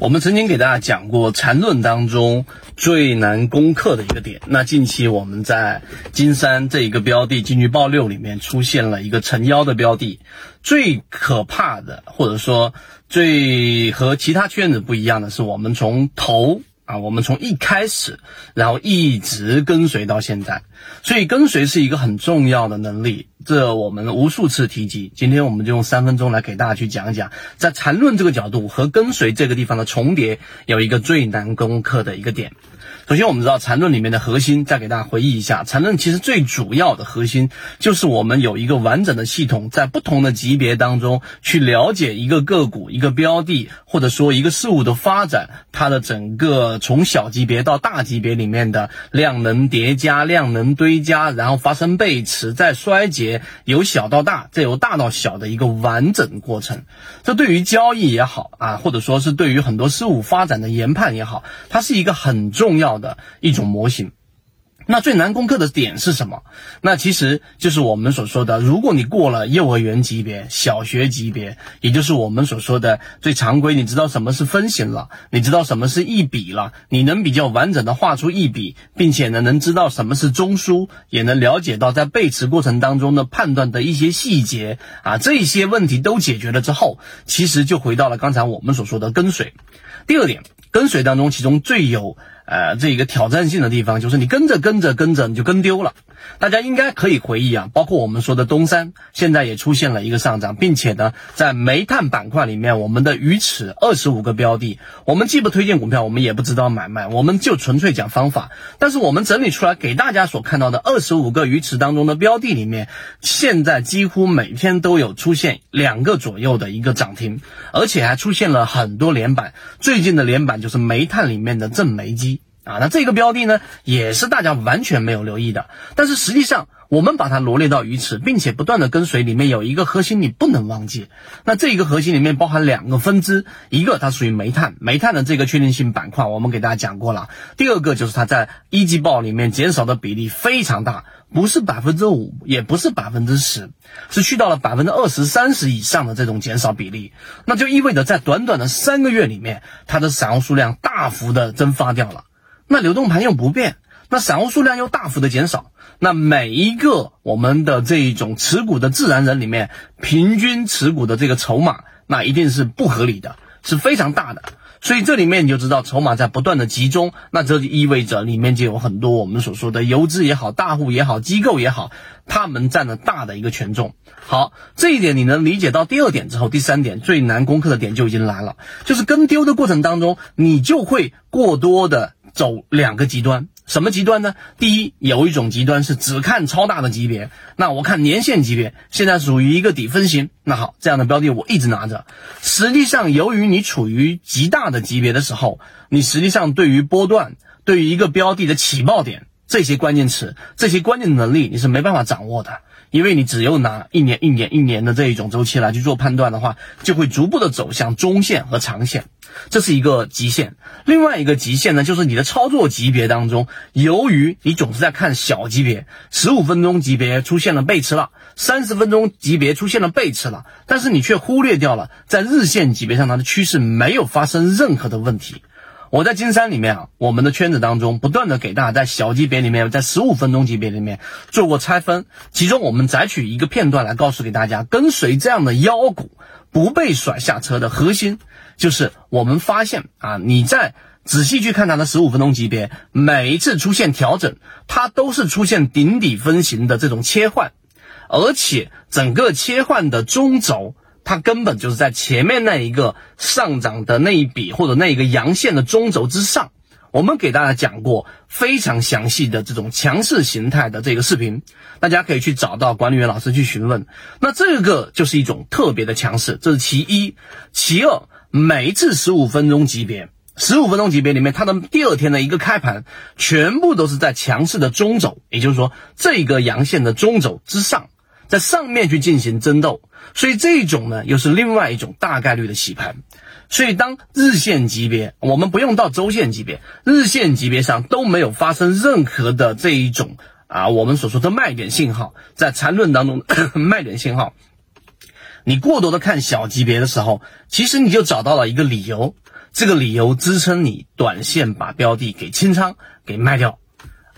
我们曾经给大家讲过缠论当中最难攻克的一个点。那近期我们在金山这一个标的进去报六里面出现了一个成妖的标的，最可怕的或者说最和其他圈子不一样的是，我们从头。啊，我们从一开始，然后一直跟随到现在，所以跟随是一个很重要的能力，这我们无数次提及。今天我们就用三分钟来给大家去讲讲，在缠论这个角度和跟随这个地方的重叠，有一个最难攻克的一个点。首先，我们知道缠论里面的核心，再给大家回忆一下，缠论其实最主要的核心就是我们有一个完整的系统，在不同的级别当中去了解一个个股、一个标的，或者说一个事物的发展，它的整个从小级别到大级别里面的量能叠加、量能堆加，然后发生背驰再衰竭，由小到大，再由大到小的一个完整过程。这对于交易也好啊，或者说是对于很多事物发展的研判也好，它是一个很重要。的一种模型，那最难攻克的点是什么？那其实就是我们所说的，如果你过了幼儿园级别、小学级别，也就是我们所说的最常规，你知道什么是分型了，你知道什么是一笔了，你能比较完整的画出一笔，并且呢，能知道什么是中枢，也能了解到在背驰过程当中的判断的一些细节啊，这些问题都解决了之后，其实就回到了刚才我们所说的跟随。第二点，跟随当中，其中最有。呃，这个挑战性的地方就是你跟着跟着跟着你就跟丢了。大家应该可以回忆啊，包括我们说的东山，现在也出现了一个上涨，并且呢，在煤炭板块里面，我们的鱼池二十五个标的，我们既不推荐股票，我们也不知道买卖，我们就纯粹讲方法。但是我们整理出来给大家所看到的二十五个鱼池当中的标的里面，现在几乎每天都有出现两个左右的一个涨停，而且还出现了很多连板。最近的连板就是煤炭里面的正煤机。啊，那这个标的呢，也是大家完全没有留意的。但是实际上，我们把它罗列到鱼池，并且不断的跟随，里面有一个核心你不能忘记。那这一个核心里面包含两个分支，一个它属于煤炭，煤炭的这个确定性板块，我们给大家讲过了。第二个就是它在一季报里面减少的比例非常大，不是百分之五，也不是百分之十，是去到了百分之二十三十以上的这种减少比例。那就意味着在短短的三个月里面，它的散户数量大幅的蒸发掉了。那流动盘又不变，那散户数量又大幅的减少，那每一个我们的这一种持股的自然人里面，平均持股的这个筹码，那一定是不合理的，是非常大的。所以这里面你就知道筹码在不断的集中，那这就意味着里面就有很多我们所说的游资也好、大户也好、机构也好，他们占了大的一个权重。好，这一点你能理解到第二点之后，第三点最难攻克的点就已经来了，就是跟丢的过程当中，你就会过多的。走两个极端，什么极端呢？第一，有一种极端是只看超大的级别，那我看年限级别，现在属于一个底分型。那好，这样的标的我一直拿着。实际上，由于你处于极大的级别的时候，你实际上对于波段，对于一个标的的起爆点这些关键词，这些关键能力，你是没办法掌握的。因为你只有拿一年、一年、一年的这一种周期来去做判断的话，就会逐步的走向中线和长线，这是一个极限。另外一个极限呢，就是你的操作级别当中，由于你总是在看小级别，十五分钟级别出现了背驰了，三十分钟级别出现了背驰了，但是你却忽略掉了在日线级别上它的趋势没有发生任何的问题。我在金山里面啊，我们的圈子当中不断的给大家在小级别里面，在十五分钟级别里面做过拆分，其中我们摘取一个片段来告诉给大家，跟随这样的妖股不被甩下车的核心，就是我们发现啊，你在仔细去看它的十五分钟级别，每一次出现调整，它都是出现顶底分型的这种切换，而且整个切换的中轴。它根本就是在前面那一个上涨的那一笔或者那一个阳线的中轴之上，我们给大家讲过非常详细的这种强势形态的这个视频，大家可以去找到管理员老师去询问。那这个就是一种特别的强势，这是其一。其二，每一次十五分钟级别，十五分钟级别里面，它的第二天的一个开盘，全部都是在强势的中轴，也就是说这个阳线的中轴之上。在上面去进行争斗，所以这种呢又是另外一种大概率的洗盘。所以当日线级别，我们不用到周线级别，日线级别上都没有发生任何的这一种啊，我们所说的卖点信号，在缠论当中 卖点信号，你过多的看小级别的时候，其实你就找到了一个理由，这个理由支撑你短线把标的给清仓给卖掉。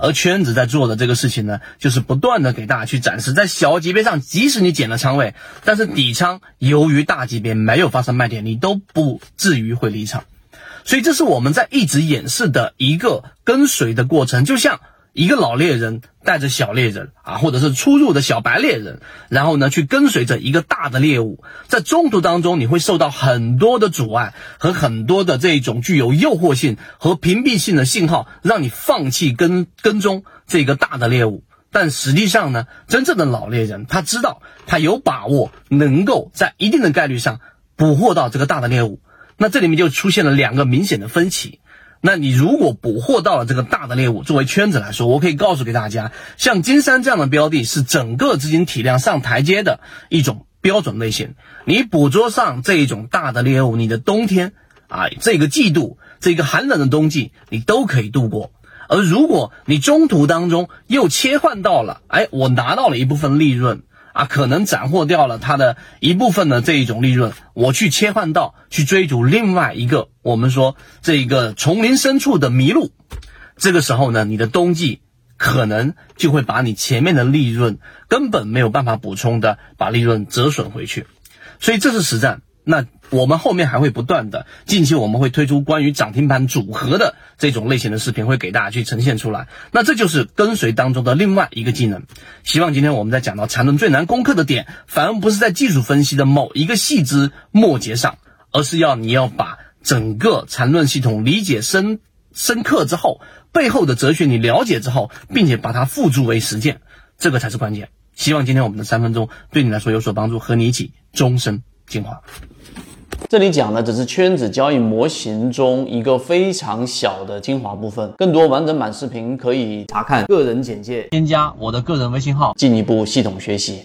而圈子在做的这个事情呢，就是不断的给大家去展示，在小级别上，即使你减了仓位，但是底仓由于大级别没有发生卖点，你都不至于会离场。所以这是我们在一直演示的一个跟随的过程，就像。一个老猎人带着小猎人啊，或者是初入的小白猎人，然后呢去跟随着一个大的猎物，在中途当中你会受到很多的阻碍和很多的这种具有诱惑性和屏蔽性的信号，让你放弃跟跟踪这个大的猎物。但实际上呢，真正的老猎人他知道他有把握能够在一定的概率上捕获到这个大的猎物。那这里面就出现了两个明显的分歧。那你如果捕获到了这个大的猎物，作为圈子来说，我可以告诉给大家，像金山这样的标的，是整个资金体量上台阶的一种标准类型。你捕捉上这一种大的猎物，你的冬天啊，这个季度，这个寒冷的冬季，你都可以度过。而如果你中途当中又切换到了，哎，我拿到了一部分利润。啊，可能斩获掉了它的一部分的这一种利润，我去切换到去追逐另外一个，我们说这一个丛林深处的麋鹿，这个时候呢，你的冬季可能就会把你前面的利润根本没有办法补充的，把利润折损回去，所以这是实战。那我们后面还会不断的，近期我们会推出关于涨停板组合的这种类型的视频，会给大家去呈现出来。那这就是跟随当中的另外一个技能。希望今天我们在讲到缠论最难攻克的点，反而不是在技术分析的某一个细枝末节上，而是要你要把整个缠论系统理解深深刻之后，背后的哲学你了解之后，并且把它付诸为实践，这个才是关键。希望今天我们的三分钟对你来说有所帮助，和你一起终身精华。这里讲的只是圈子交易模型中一个非常小的精华部分，更多完整版视频可以查看个人简介，添加我的个人微信号，进一步系统学习。